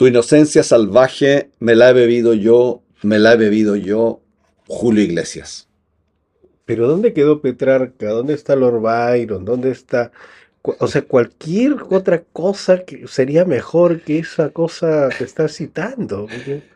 Tu inocencia salvaje me la he bebido yo, me la he bebido yo, Julio Iglesias. Pero ¿dónde quedó Petrarca? ¿Dónde está Lord Byron? ¿Dónde está o sea, cualquier otra cosa que sería mejor que esa cosa que estás citando.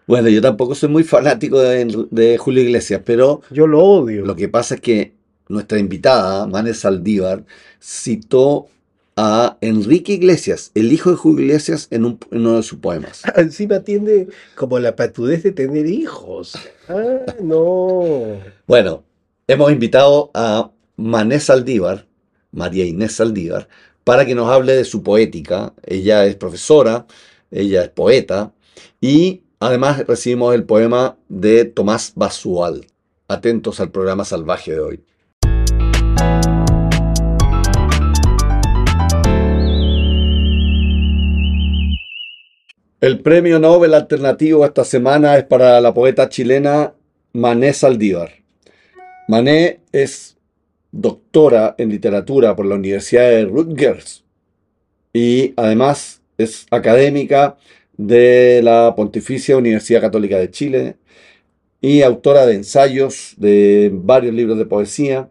Bueno, yo tampoco soy muy fanático de, Julio Iglesias, pero... Yo lo odio. Lo que pasa es que nuestra invitada, Mane Saldívar, citó a Enrique Iglesias, el hijo de Julio Iglesias, en, uno de sus poemas. encima tiene como la patudez de tener hijos. Ah, no. Bueno, hemos invitado a Mané Saldívar, María Inés Saldívar, para que nos hable de su poética. Ella es profesora, ella es poeta y además recibimos el poema de Tomás Basual. Atentos al programa salvaje de hoy. El premio Nobel alternativo esta semana es para la poeta chilena Mané Saldívar. Mané es doctora en literatura por la Universidad de Rutgers y además es académica de la Pontificia Universidad Católica de Chile y autora de ensayos de varios libros de poesía.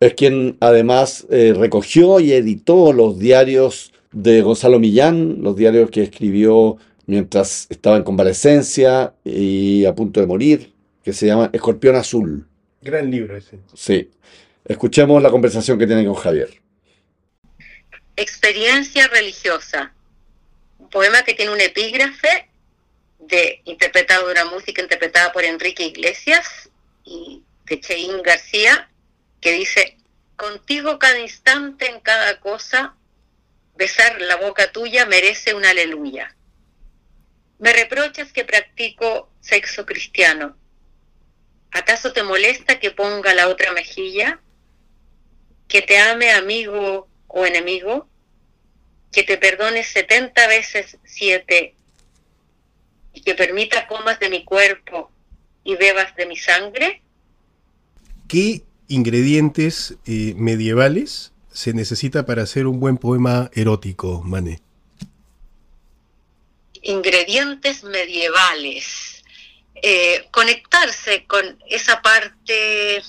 Es quien además eh, recogió y editó los diarios de Gonzalo Millán, los diarios que escribió mientras estaba en convalecencia y a punto de morir, que se llama Escorpión Azul. Gran libro ese. Sí. Escuchemos la conversación que tienen con Javier. Experiencia religiosa. Un poema que tiene un epígrafe de interpretado de una música interpretada por Enrique Iglesias y de Cheín García, que dice, contigo cada instante en cada cosa, besar la boca tuya merece una aleluya. Me reprochas que practico sexo cristiano. ¿Acaso te molesta que ponga la otra mejilla? que te ame amigo o enemigo, que te perdone 70 veces siete y que permita comas de mi cuerpo y bebas de mi sangre? ¿Qué ingredientes eh, medievales se necesita para hacer un buen poema erótico, Mané? Ingredientes medievales. Eh, conectarse con esa parte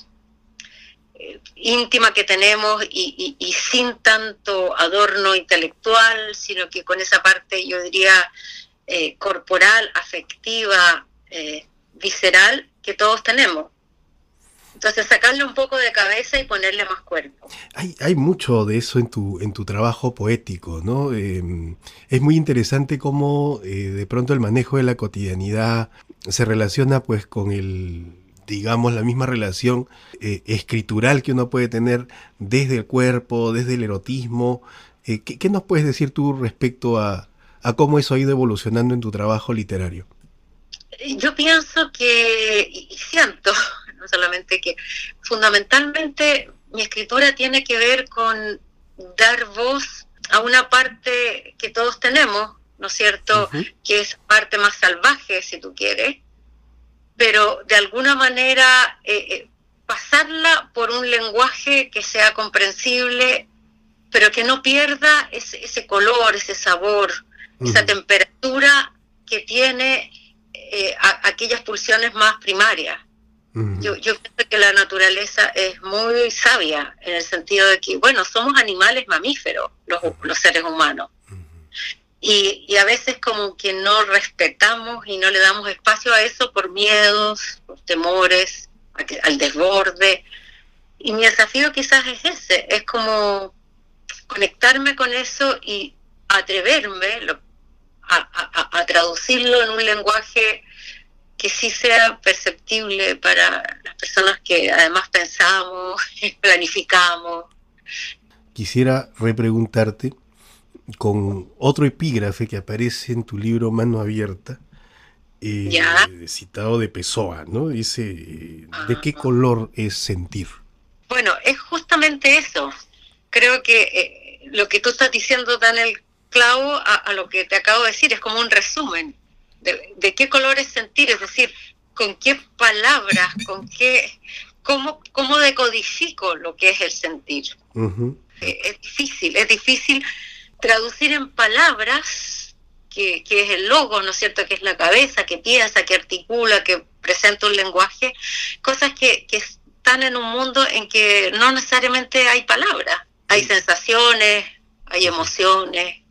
íntima que tenemos y, sin tanto adorno intelectual, sino que con esa parte, yo diría, eh, corporal, afectiva, eh, visceral, que todos tenemos. Entonces sacarle un poco de cabeza y ponerle más cuerpo. Hay, hay mucho de eso en tu, en tu trabajo poético, ¿no? Em, es muy interesante cómo eh, de pronto el manejo de la cotidianidad se relaciona pues con el digamos, la misma relación eh, escritural que uno puede tener desde el cuerpo, desde el erotismo. Eh, ¿qué, nos puedes decir tú respecto a, cómo eso ha ido evolucionando en tu trabajo literario? Yo pienso que, y siento, no solamente que, fundamentalmente mi escritura tiene que ver con dar voz a una parte que todos tenemos, ¿no es cierto? Que es parte más salvaje, si tú quieres, pero de alguna manera eh, eh, pasarla por un lenguaje que sea comprensible, pero que no pierda ese, color, ese sabor, esa temperatura que tiene eh, aquellas pulsiones más primarias. Yo, yo creo que la naturaleza es muy sabia en el sentido de que, bueno, somos animales mamíferos, los, los seres humanos. Y, a veces como que no respetamos y no le damos espacio a eso por miedos, por temores, al desborde. Y mi desafío quizás es ese, es como conectarme con eso y atreverme a, traducirlo en un lenguaje que sí sea perceptible para las personas que además pensamos, planificamos. Quisiera repreguntarte con otro epígrafe que aparece en tu libro Mano Abierta, eh, citado de Pessoa, ¿no? Dice, ¿de qué color es sentir? Bueno, es justamente eso. Creo que eh, lo que tú estás diciendo da en el clavo a, lo que te acabo de decir, es como un resumen de, qué color es sentir, es decir, con qué palabras, con qué, cómo, cómo decodifico lo que es el sentir. Eh, es difícil, es difícil traducir en palabras que, que es el logo, ¿no es cierto? Que es la cabeza, que piensa, que articula, que presenta un lenguaje, cosas que, que están en un mundo en que no necesariamente hay palabras, hay sensaciones, hay emociones.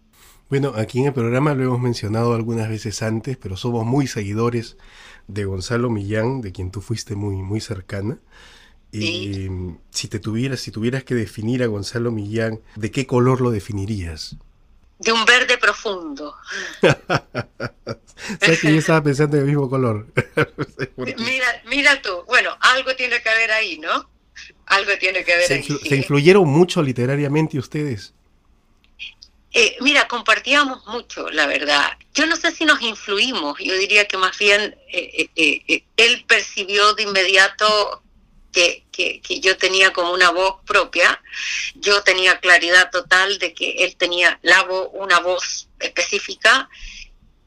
Bueno, aquí en el programa lo hemos mencionado algunas veces antes, pero somos muy seguidores de Gonzalo Millán, de quien tú fuiste muy, muy cercana. Y si te tuvieras, si tuvieras que definir a Gonzalo Millán, ¿de qué color lo definirías? De un verde profundo. Sabes que yo estaba pensando en el mismo color. mira, mira tú, bueno, algo tiene que haber ahí, ¿no? Algo tiene que haber ¿Se, ahí. ¿Se influyeron mucho literariamente ustedes? Eh, mira, compartíamos mucho, la verdad. Yo no sé si nos influimos, yo diría que más bien eh, eh, él percibió de inmediato que, que, que, yo tenía como una voz propia, yo tenía claridad total de que él tenía la voz, una voz específica,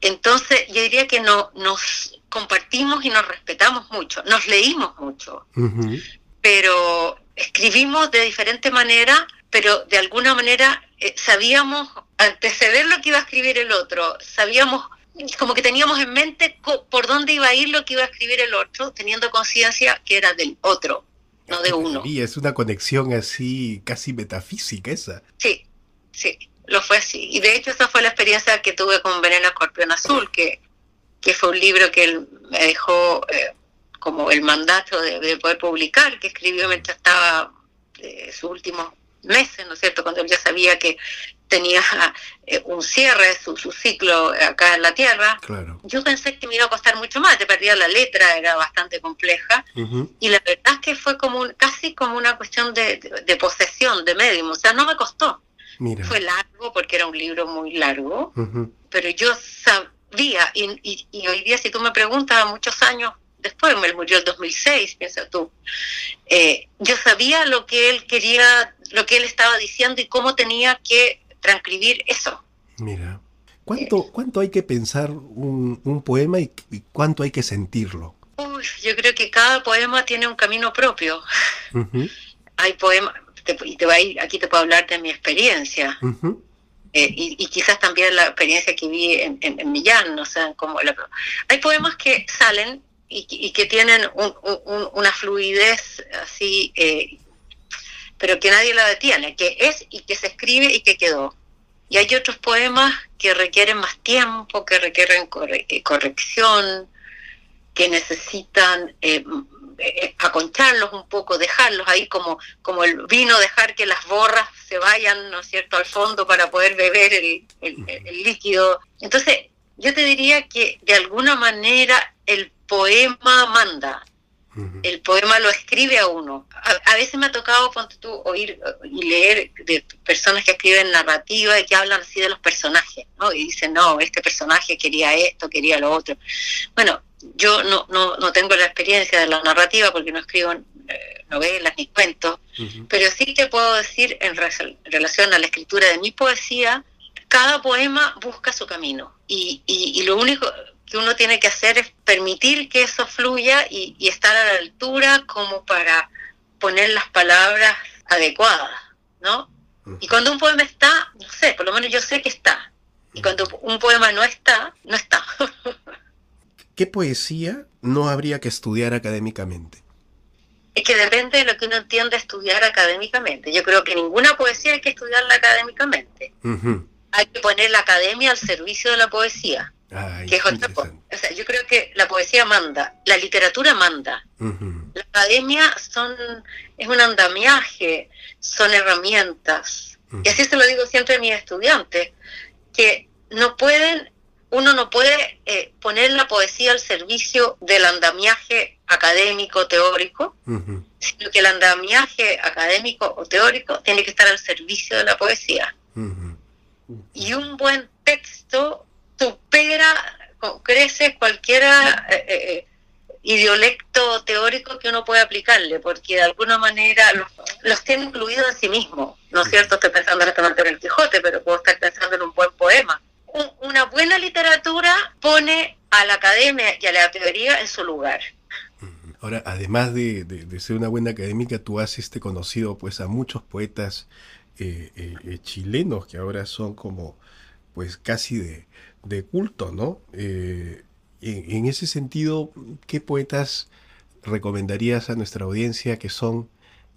entonces yo diría que no, nos compartimos y nos respetamos mucho, nos leímos mucho, uh -huh. pero escribimos de diferente manera, pero de alguna manera eh, sabíamos anteceder lo que iba a escribir el otro, sabíamos como que teníamos en mente por dónde iba a ir lo que iba a escribir el otro, teniendo conciencia que era del otro, no de uno. Y es una conexión así casi metafísica esa. Sí, sí, lo fue así. Y de hecho esa fue la experiencia que tuve con Veneno Escorpión Azul, que, que fue un libro que él me dejó eh, como el mandato de, de, poder publicar, que escribió mientras estaba eh, sus últimos meses, ¿no es cierto?, cuando él ya sabía que tenía eh, un cierre, su, su, ciclo acá en la Tierra. Claro. Yo pensé que me iba a costar mucho más, te perdía la letra, era bastante compleja, uh -huh. y la verdad es que fue como un, casi como una cuestión de, de, de posesión, de medium, o sea, no me costó. Mira. Fue largo, porque era un libro muy largo, uh -huh. pero yo sabía, y, y, y hoy día si tú me preguntas, muchos años después, me murió el 2006, piensa tú, eh, yo sabía lo que él quería, lo que él estaba diciendo y cómo tenía que transcribir eso. Mira, ¿cuánto, cuánto hay que pensar un, un poema y, y, cuánto hay que sentirlo? Uy, yo creo que cada poema tiene un camino propio. Uh -huh. Hay poemas, y te voy a ir, aquí te puedo hablar de mi experiencia. Uh -huh. Eh, y, y, quizás también la experiencia que vi en, en, en Millán, o sea, como la, hay poemas que salen y, y que tienen un, un, una fluidez así, eh, pero que nadie la detiene, que es y que se escribe y que quedó. Y hay otros poemas que requieren más tiempo, que requieren eh, corrección, que necesitan eh, aconcharlos un poco, dejarlos ahí como, como el vino, dejar que las borras se vayan, ¿no es cierto?, al fondo para poder beber el líquido. Entonces, yo te diría que de alguna manera el poema manda, el poema lo escribe a uno. A, a, veces me ha tocado, ponte tú, oír y leer de personas que escriben narrativa y que hablan así de los personajes, ¿no? Y dicen, no, este personaje quería esto, quería lo otro. Bueno, yo no, no, no tengo la experiencia de la narrativa porque no escribo eh, novelas ni cuentos, uh -huh. pero sí te puedo decir en, re en relación a la escritura de mi poesía, cada poema busca su camino y, y, y lo único que uno tiene que hacer es permitir que eso fluya y, y, estar a la altura como para poner las palabras adecuadas, ¿no? Y cuando un poema está, no sé, por lo menos yo sé que está. Y cuando un poema no está, no está. ¿Qué poesía no habría que estudiar académicamente? Es que depende de lo que uno entienda estudiar académicamente. Yo creo que ninguna poesía hay que estudiarla académicamente. Uh -huh. Hay que poner la academia al servicio de la poesía. Ay, que es otra. O sea, yo creo que la poesía manda, la literatura manda. Uh -huh. La academia son, es un andamiaje, son herramientas. Uh -huh. Y así se lo digo siempre a mis estudiantes, que no pueden, uno no puede eh, poner la poesía al servicio del andamiaje académico, teórico, uh -huh. sino que el andamiaje académico o teórico tiene que estar al servicio de la poesía. Y un buen texto supera, crece cualquier eh, eh, idiolecto teórico que uno puede aplicarle, porque de alguna manera los, los tiene incluidos en sí mismo. ¿No es cierto? Estoy pensando en este momento en el Quijote, pero puedo estar pensando en un buen poema. Un, una buena literatura pone a la academia y a la teoría en su lugar. Ahora, además de, de, de ser una buena académica, tú has este, conocido pues a muchos poetas eh, eh, chilenos que ahora son como pues casi de, de culto, ¿no? Eh, en, en, ese sentido, ¿qué poetas recomendarías a nuestra audiencia que son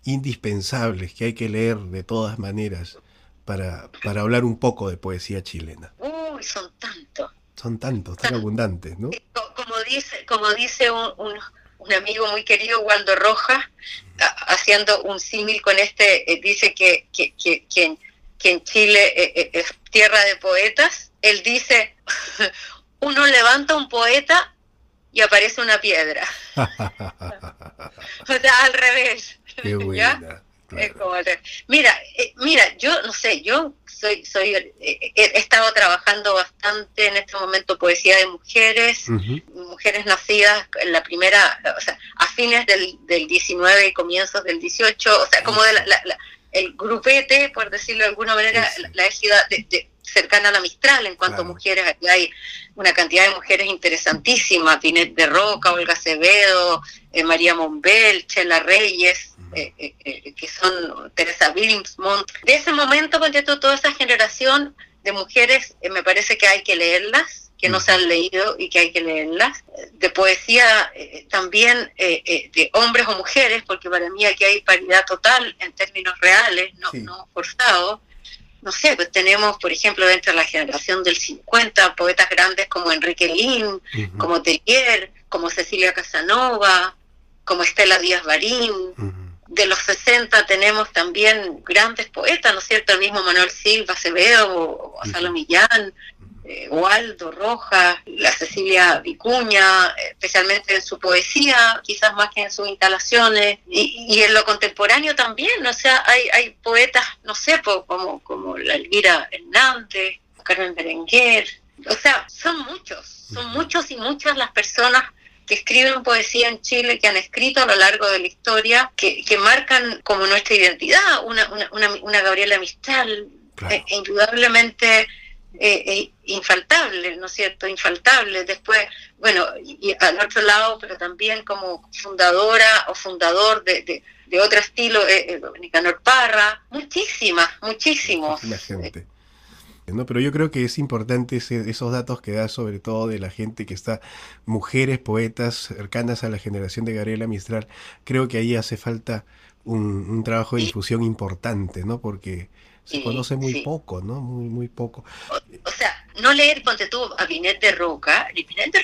indispensables, que hay que leer de todas maneras para, para hablar un poco de poesía chilena? Uy, son tantos. Son tantos, tan abundantes, ¿no? Como dice, como dice un, un, un amigo muy querido, Waldo Rojas, haciendo un símil con este, eh, dice que, que, que, que, en, que en Chile eh, eh, es tierra de poetas. Él dice, uno levanta un poeta y aparece una piedra. o sea, al revés. Qué buena. Claro. mira, eh, mira, yo no sé, yo soy, soy, eh, he estado trabajando bastante en este momento poesía de mujeres, uh -huh. mujeres nacidas en la primera, o sea, a fines del, del 19 y comienzos del 18, o sea, como de la, la, la, el grupete, por decirlo de alguna manera, sí. la, de, de, cercana a la Mistral en cuanto claro. a mujeres, aquí hay una cantidad de mujeres interesantísimas, Pinet de Roca, Olga Acevedo, eh, María Monbel, Chela Reyes, eh, eh, que son Teresa Wilmsmont. De ese momento, con toda esa generación de mujeres, eh, me parece que hay que leerlas, que no se han leído y que hay que leerlas. De poesía también de hombres o mujeres, porque para mí aquí hay paridad total en términos reales, no, sí. no forzados no sé, pues tenemos, por ejemplo, dentro de la generación del 50, poetas grandes como Enrique Lin, uh -huh. como Tellier, como Cecilia Casanova, como Estela Díaz Barín. Uh -huh. De los 60 tenemos también grandes poetas, ¿no es cierto? El mismo Manuel Silva Acevedo, Gonzalo. Millán, eh, Waldo Rojas, la Cecilia Vicuña, especialmente en su poesía, quizás más que en sus instalaciones, y, y en lo contemporáneo también, o sea, hay, hay poetas, no sé, como, como la Elvira Hernández, Carmen Berenguer, o sea, son muchos, son muchos y muchas las personas que escriben poesía en Chile, que han escrito a lo largo de la historia, que, que marcan como nuestra identidad, una, una, una, una Gabriela Mistral, claro. eh, indudablemente eh, eh, infaltable, ¿no es cierto? Infaltable. Después, bueno, y, y, al otro lado, pero también como fundadora o fundador de, de, de otro estilo, eh, Nicanor Parra, muchísimas, muchísimos. La gente. ¿No? Pero yo creo que es importante ese, esos datos que da sobre todo de la gente que está, mujeres, poetas cercanas a la generación de Gabriela Mistral, creo que ahí hace falta un, un trabajo de difusión importante, ¿no? Porque se sí, conoce muy sí. poco, ¿no? Muy, muy poco. O, o, sea, no leer, ponte tú, a Pinet de Roca.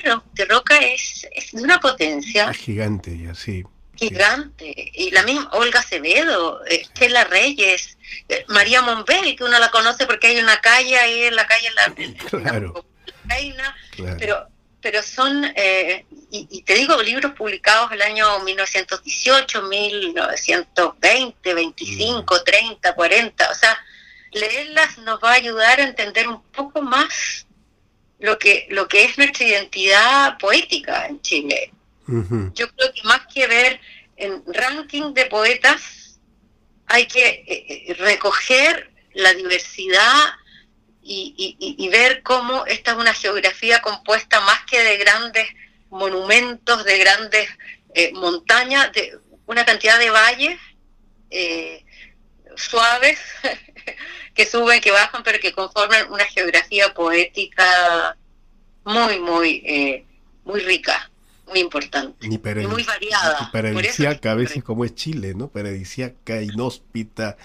Ro de Roca es, es, de una potencia. Es gigante ya, sí. Gigante. Y la misma Olga Acevedo, Estela Reyes, eh, María Monbel, que uno la conoce porque hay una calle ahí en la calle, en la, en claro. la reina, claro. pero pero son, eh, y, y, te digo, libros publicados el año 1918, 1920, 25, mm. 30, 40, o sea, leerlas nos va a ayudar a entender un poco más lo que, lo que es nuestra identidad poética en Chile. Yo creo que más que ver en ranking de poetas, hay que eh, recoger la diversidad y, ver cómo esta es una geografía compuesta más que de grandes monumentos, de grandes eh, montañas, de una cantidad de valles eh, suaves que suben, que bajan, pero que conforman una geografía poética muy, muy, eh, muy rica, muy importante, y, y muy variada. Y paradisíaca, a veces como es Chile, ¿no? Paradisíaca, inhóspita.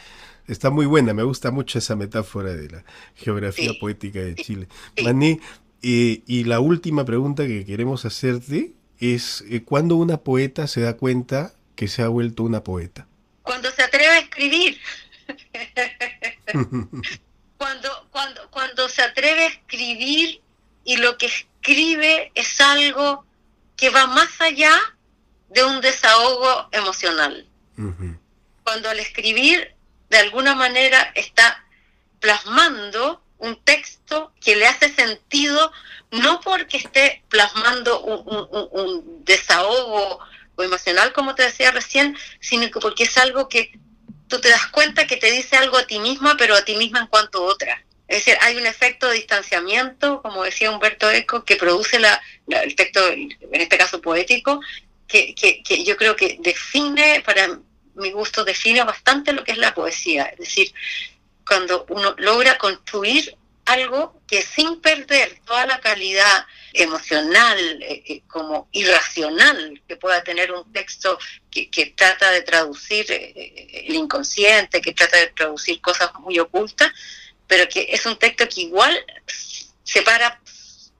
Está muy buena, me gusta mucho esa metáfora de la geografía sí, poética de Chile. Sí. Mané, eh, y la última pregunta que queremos hacerte es, eh, ¿cuándo una poeta se da cuenta que se ha vuelto una poeta? Cuando se atreve a escribir. cuando, cuando, cuando se atreve a escribir y lo que escribe es algo que va más allá de un desahogo emocional. Uh -huh. Cuando al escribir de alguna manera está plasmando un texto que le hace sentido, no porque esté plasmando un, un, un desahogo o emocional, como te decía recién, sino que porque es algo que tú te das cuenta que te dice algo a ti misma, pero a ti misma en cuanto a otra. Es decir, hay un efecto de distanciamiento, como decía Humberto Eco, que produce la, la, el texto, en este caso poético, que, que, que yo creo que define para mi gusto define bastante lo que es la poesía. Es decir, cuando uno logra construir algo que sin perder toda la calidad emocional, eh, eh, como irracional que pueda tener un texto que, trata de traducir eh, el inconsciente, que trata de traducir cosas muy ocultas, pero que es un texto que igual se para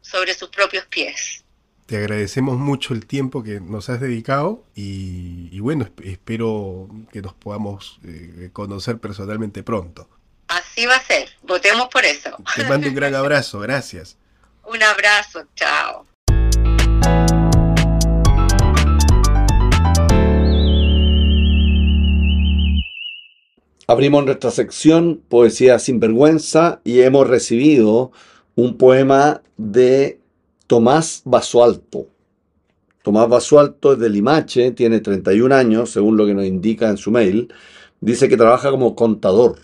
sobre sus propios pies. Te agradecemos mucho el tiempo que nos has dedicado y, bueno, espero que nos podamos conocer personalmente pronto. Así va a ser, votemos por eso. Te mando un gran abrazo, gracias. Un abrazo, chao. Abrimos nuestra sección Poesía sin vergüenza y hemos recibido un poema de Tomás Basualto. Tomás Basualto es de Limache, tiene 31 años, según lo que nos indica en su mail. Dice que trabaja como contador,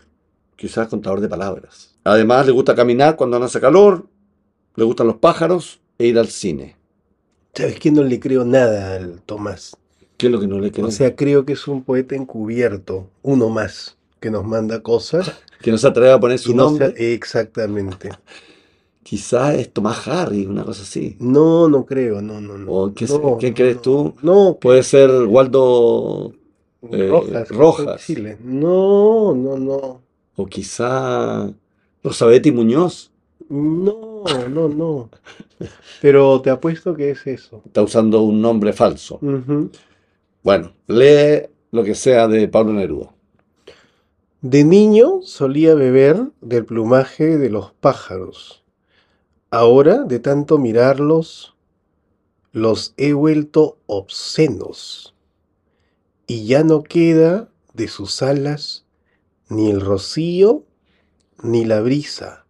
quizás contador de palabras. Además le gusta caminar cuando no hace calor, le gustan los pájaros e ir al cine. ¿Sabes que no le creo nada al Tomás? ¿Qué es lo que no le creo? O sea, creo que es un poeta encubierto, uno más, que nos manda cosas. que no se atreve a poner su nombre. exactamente. Quizás es Tomás Harry, una cosa así. No, no creo, no, no, no. ¿Qué, crees tú? No. Puede ser Waldo eh, Rojas. Rojas. No, no, no. O quizá Rosabetti Muñoz. No, no, no. Pero te apuesto que es eso. Está usando un nombre falso. Bueno, lee lo que sea de Pablo Neruda. De niño solía beber del plumaje de los pájaros. Ahora, de tanto mirarlos, los he vuelto obscenos. Y ya no queda de sus alas ni el rocío ni la brisa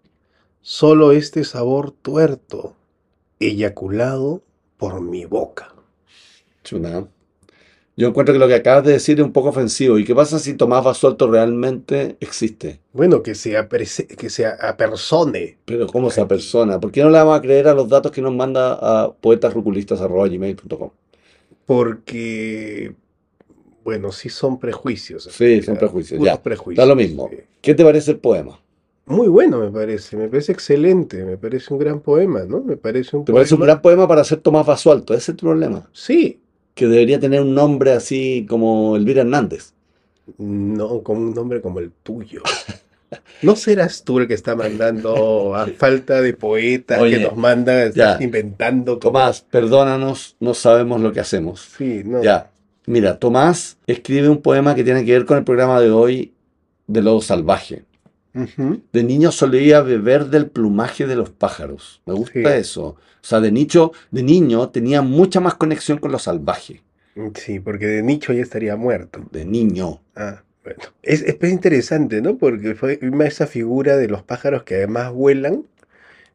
solo este sabor tuerto, eyaculado por mi boca. Chuna. Yo encuentro que lo que acabas de decir es un poco ofensivo. ¿Y qué pasa si Tomás Basualto realmente existe? Bueno, que se, que sea apersone. Pero ¿cómo se apersona? ¿Por qué no le vamos a creer a los datos que nos manda a poetasruculistas.gmail.com? Porque, bueno, sí son prejuicios. Sí, son prejuicios. Ya, prejuicios, da lo mismo. ¿Qué te parece el poema? Muy bueno, me parece, me parece excelente, me parece un gran poema, ¿no? Me parece un ¿Te parece un gran poema para ser Tomás Basualto? ¿Ese es el problema? Sí. Que debería tener un nombre así como Elvira Hernández. No, como un nombre como el tuyo. ¿No serás tú el que está mandando a falta de poeta que nos manda, estás inventando? Tomás, perdónanos, no sabemos lo que hacemos. Sí, no. Ya, mira, Tomás escribe un poema que tiene que ver con el programa de hoy de Lobo Salvaje. De niño solía beber del plumaje de los pájaros. Me gusta eso. O sea, de, nicho, de niño tenía mucha más conexión con lo salvaje. Sí, porque de nicho ya estaría muerto. De niño. Ah, bueno. Es, es interesante, ¿no? Porque fue esa figura de los pájaros que además vuelan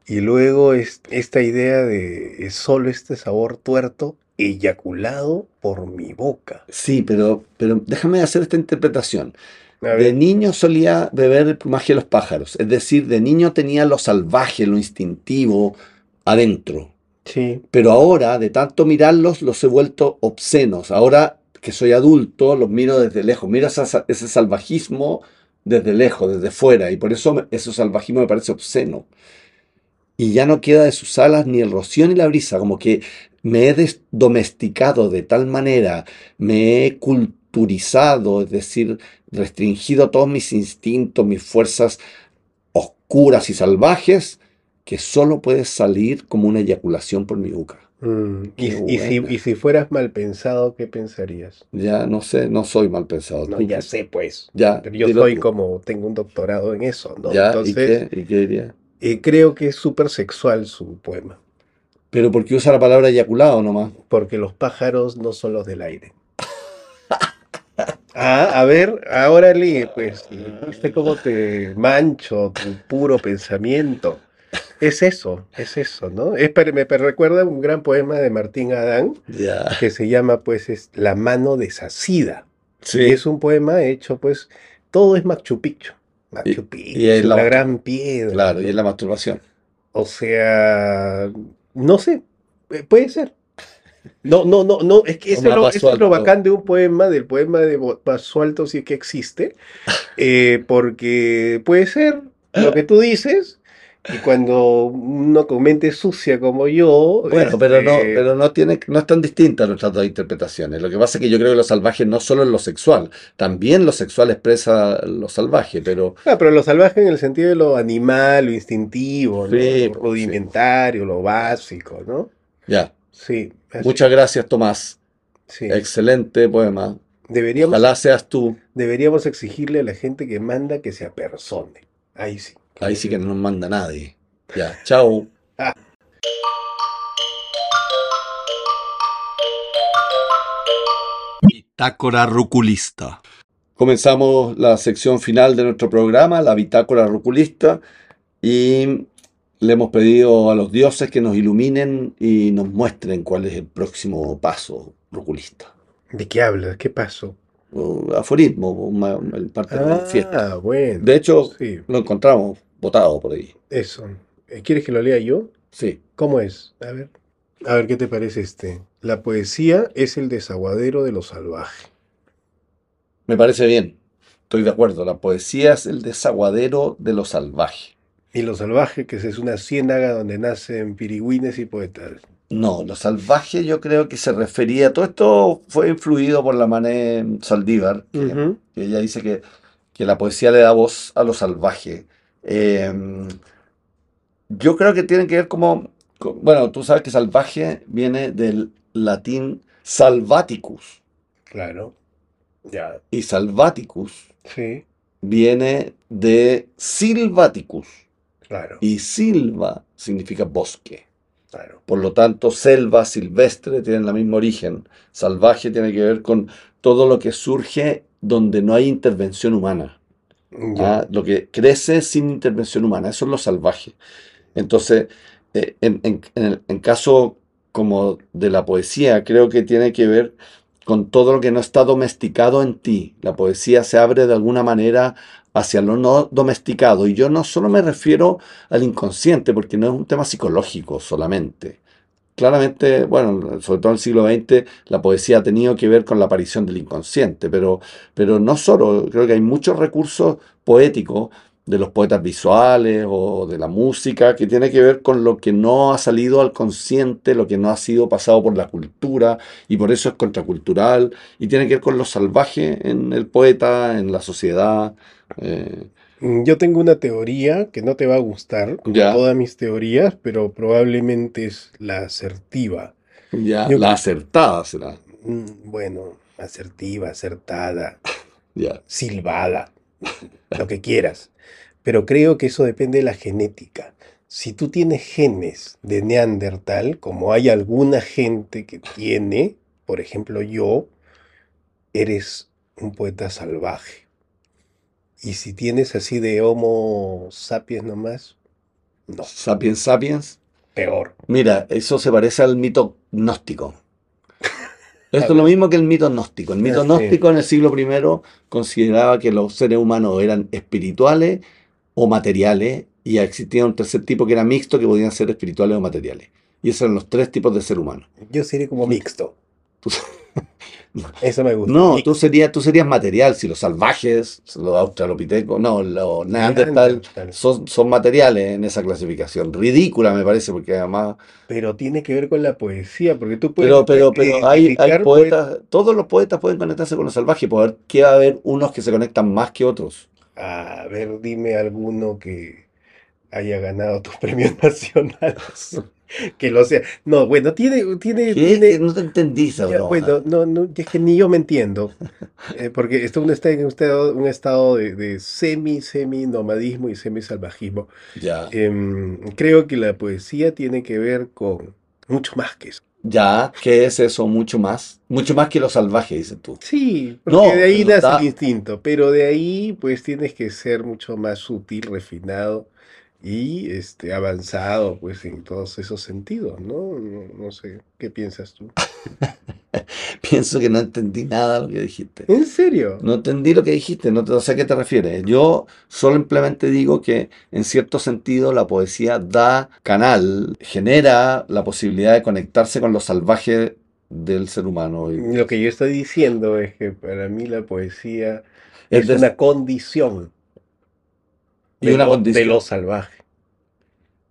y luego es, esta idea de solo este sabor tuerto eyaculado por mi boca. Sí, pero, pero déjame hacer esta interpretación. De niño solía beber el plumaje de los pájaros, es decir, de niño tenía lo salvaje, lo instintivo adentro. Sí. Pero ahora, de tanto mirarlos, los he vuelto obscenos. Ahora que soy adulto, los miro desde lejos, miro ese salvajismo desde lejos, desde fuera, y por eso ese salvajismo me parece obsceno. Y ya no queda de sus alas ni el rocío ni la brisa, como que me he domesticado de tal manera, me he culturizado, es decir, restringido todos mis instintos, mis fuerzas oscuras y salvajes, que solo puede salir como una eyaculación por mi boca. Mm, y, si, fueras mal pensado, ¿qué pensarías? Ya no sé, no soy mal pensado. No, ya sé, pues. Ya, yo soy como, tengo un doctorado en eso, ¿no? Entonces, ¿y qué, diría? Eh, creo que es súper sexual su poema. ¿Pero por qué usa la palabra eyaculado nomás? Porque los pájaros no son los del aire. Ah, a ver, ahora Lee, pues, ¿viste cómo te mancho tu puro pensamiento? Es eso, es eso, ¿no? Es, me recuerda un gran poema de Martín Adán que se llama, pues, es La mano desasida. Sí. Y es un poema hecho, pues, todo es Machu Picchu. Machu Picchu, y, la, gran piedra. Claro, y es la masturbación. O sea, no sé, eh, puede ser. No, no, no, no, es que eso, es lo, bacán de un poema, del poema de Basualto, si es que existe, eh, porque puede ser lo que tú dices, Y cuando uno con mente sucia como yo. Bueno, pero no, este, pero no tiene, no es tan distinta nuestras dos interpretaciones. Lo que pasa es que yo creo que lo salvaje no solo es lo sexual, también lo sexual expresa lo salvaje, pero Ah, pero lo salvaje en el sentido de lo animal, lo instintivo. Sí, lo rudimentario, lo básico, ¿no? ya. Sí. Muchas gracias, Tomás. sí. Excelente poema. Deberíamos, Ojalá seas tú. deberíamos exigirle a la gente que manda que se apersone. Ahí sí. Ahí sí que no nos manda nadie. Ya, chao. Bitácora ruculista. Comenzamos la sección final de nuestro programa, la bitácora ruculista, y le hemos pedido a los dioses que nos iluminen y nos muestren cuál es el próximo paso ruculista. ¿De qué hablas? ¿Qué pasó? O aforismo, una- el parte de la fiesta. Ah, bueno. De hecho, Sí, lo encontramos botado por ahí. eso. Eh, ¿Quieres que lo lea yo? Sí. ¿Cómo es? A ver. A ver, ¿qué te parece este? La poesía es el desaguadero de lo salvaje. Me parece bien. Estoy de acuerdo. La poesía es el desaguadero de lo salvaje. Y lo salvaje, que es una ciénaga donde nacen pirigüines y poetas. No, lo salvaje yo creo que se refería. Todo esto fue influido por la Mané Saldívar, que, que ella dice que, que la poesía le da voz a lo salvaje. Eh, yo creo que tiene que ver como. con- bueno, tú sabes que salvaje viene del latín salvaticus. Claro. Ya. Y salvaticus Sí, viene de silvaticus. Claro. Y silva significa bosque. Claro. Por lo tanto, selva, silvestre tienen el mismo origen. Salvaje tiene que ver con todo lo que surge donde no hay intervención humana. ¿ah? Lo que crece sin intervención humana. Eso es lo salvaje. Entonces, eh, en, en- en el en caso como de la poesía, creo que tiene que ver con todo lo que no está domesticado en ti. La poesía se abre de alguna manera hacia lo no domesticado. Y yo no solo me refiero al inconsciente, porque no es un tema psicológico solamente. Claramente, bueno, sobre todo en el siglo XX, la poesía ha tenido que ver con la aparición del inconsciente, pero, pero no solo, creo que hay muchos recursos poéticos de los poetas visuales o de la música que tiene que ver con lo que no ha salido al consciente, lo que no ha sido pasado por la cultura y por eso es contracultural y tiene que ver con lo salvaje en el poeta, en la sociedad. Eh, Mm, Yo tengo una teoría que no te va a gustar, como Ya. todas mis teorías, pero probablemente es la asertiva. ya, Yo- la acertada será. Mm, Bueno, asertiva, acertada, Ya. silbada, lo que quieras. Pero creo que eso depende de la genética. Si tú tienes genes de Neandertal, como hay alguna gente que tiene, por ejemplo yo, eres un poeta salvaje. Y si tienes así de Homo sapiens nomás, no, Sapiens Sapiens. peor. Mira, eso se parece al mito gnóstico. Esto es lo mismo que el mito gnóstico. El mito Sí. gnóstico en el siglo I consideraba que los seres humanos eran espirituales o materiales y existía un tercer tipo que era mixto que podían ser espirituales o materiales. Y esos eran los tres tipos de ser humano. Yo sería como mixto. Tú- Eso me gusta. No, tú serías, tú serías material, si los salvajes, los australopitecos, no, los neandertal son, son materiales en esa clasificación. Ridícula me parece, porque además Pero tiene que ver con la poesía, porque tú puedes Pero, pero, pero hay, hay poetas, todos los poetas pueden conectarse con lo salvaje, por que va a haber unos que se conectan más que otros. A ver, dime alguno que haya ganado tus premios nacionales. Que lo sea. No, bueno, tiene, tiene, tiene. No te entendí ya, bueno, no, no, es que ni yo me entiendo. Eh, porque esto uno está en un estado, un estado de, de semi, semi nomadismo y semi salvajismo. Ya, Em, creo que la poesía tiene que ver con mucho más que eso. ya, ¿qué es eso? Mucho más. Mucho más que lo salvaje, dices tú. Sí, porque No, de ahí nace está- el instinto, pero de ahí pues tienes que ser mucho más sutil, refinado y este avanzado pues en todos esos sentidos, ¿no? No, no sé, ¿qué piensas tú? Pienso que no entendí nada de lo que dijiste. ¿En serio? No entendí lo que dijiste, no, te- no sé a qué te refieres. Yo simplemente digo que en cierto sentido la poesía da canal, genera la posibilidad de conectarse con lo salvaje del ser humano. Y- Lo que yo estoy diciendo es que para mí la poesía Es es de- una condición y de una lo, condición. de lo salvaje.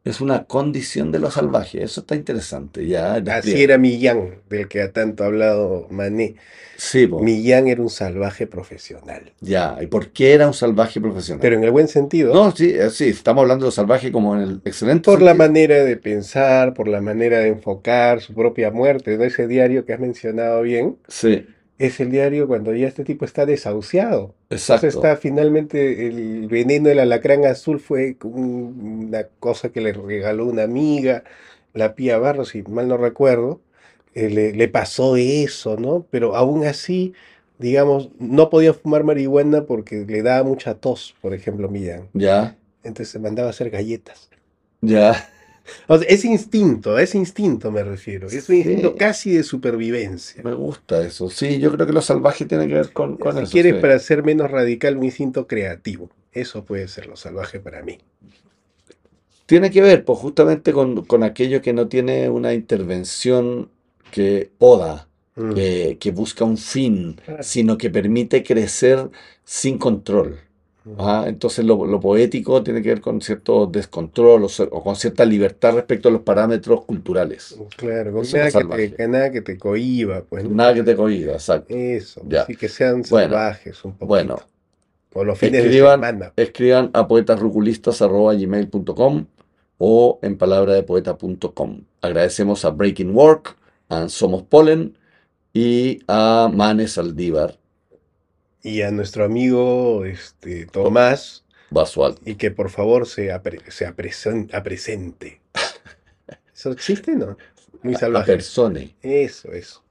Es una condición de lo salvaje. Eso está interesante. Ya, Así era Millán, del que ha tanto hablado Mané. Sí, po. Millán era un salvaje profesional. Ya, ¿y por qué era un salvaje profesional? Pero en el buen sentido. No, sí, eh, sí, estamos hablando de salvaje como en el excelente Por la manera de pensar, por la manera de enfocar su propia muerte. ¿no? Ese diario que has mencionado bien Sí, es el diario cuando ya este tipo está desahuciado. exacto. Entonces está finalmente el veneno del alacrán azul fue un- una cosa que le regaló una amiga, la Pía Barros, si mal no recuerdo. eh, le, le pasó eso, ¿no? Pero aún así, digamos, no podía fumar marihuana porque le daba mucha tos, por ejemplo, Millán. Ya, Entonces se mandaba a hacer galletas. ya. O sea, ese instinto, a ese instinto me refiero. Es un Sí. instinto casi de supervivencia. Me gusta eso. Sí, yo creo que lo salvaje tiene que ver con, con si eso. quieres, sí. para ser menos radical, un instinto creativo. Eso puede ser lo salvaje para mí. Tiene que ver, pues, justamente con, con aquello que no tiene una intervención que poda, Mm. que, que busca un fin, Claro. sino que permite crecer sin control. ¿Ah? Entonces lo, lo poético tiene que ver con cierto descontrol o, o con cierta libertad respecto a los parámetros culturales. Claro, con nada que, te, nada que te cohiba, pues. Nada que te cohiba, exacto. Eso, Ya. así que sean Bueno, salvajes un poquito. Bueno, Por los fines escriban, de semana. escriban a poetasruculistas.gmail.com o en palabradepoeta.com. Agradecemos a Breaking Work, a Somos Polen y a Manes Saldívar Y a nuestro amigo este, Tomás, Basual. y que por favor se, apre- se apresen- apresente. ¿Eso existe, no? Muy A salvaje. persone. Eso, eso.